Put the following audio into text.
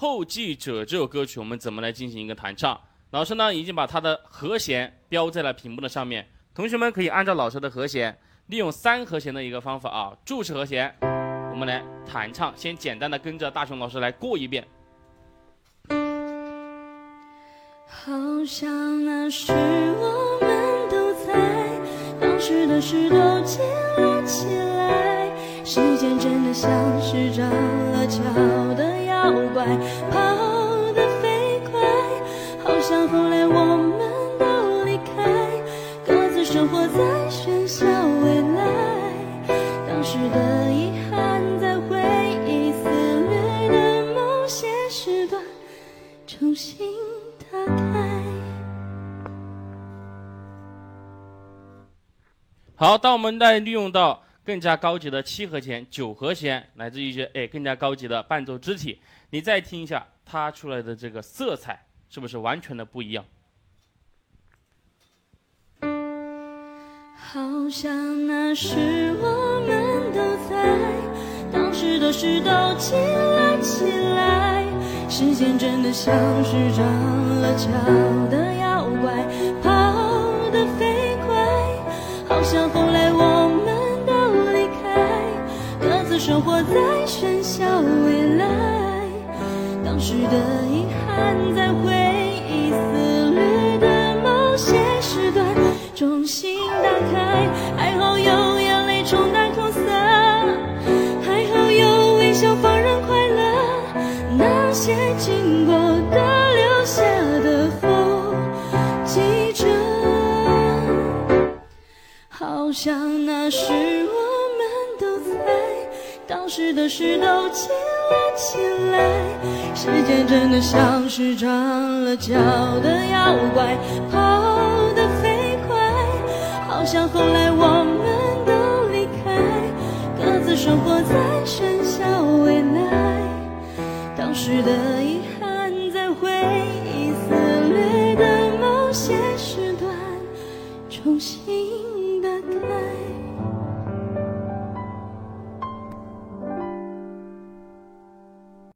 后继者》这首歌曲我们怎么来进行一个弹唱。老师呢已经把它的和弦标在了屏幕的上面，同学们可以按照老师的和弦，利用三和弦的一个方法啊，注释和弦，我们来弹唱。先简单的跟着大熊老师来过一遍。好像那时我们都在，当时的事都记了起来。时间真的像是长了脚怪，跑得飞快。好像后来我们都离开，各自生活在喧嚣未来。当时的遗憾在回忆肆虐的某些时段重新打开。好，当我们再利用到更加高级的七和弦、九和弦，乃至一些哎更加高级的伴奏肢体，你再听一下它出来的这个色彩，是不是完全的不一样？好像那时我们都在，当时的事都记了起来，时间真的像是长了脚的妖怪，时的遗憾在回忆肆虐的某些时段重新打开。还好有眼泪冲淡苦涩，还好有微笑放任快乐。那些经过的留下的后记着。好像那时我们都在，当时的事都记起来。时间真的像是长了脚的妖怪，跑得飞快。好像后来我们都离开，各自生活在喧嚣未来。当时的遗憾在回忆肆虐的某些时段重新。打开。